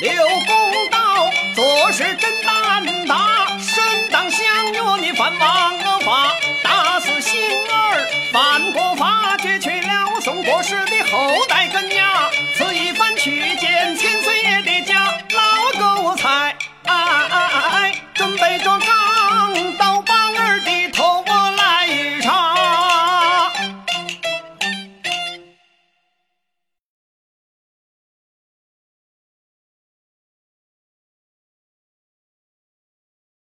刘公道做事真胆大身当相约你犯王法打死星儿犯国法绝去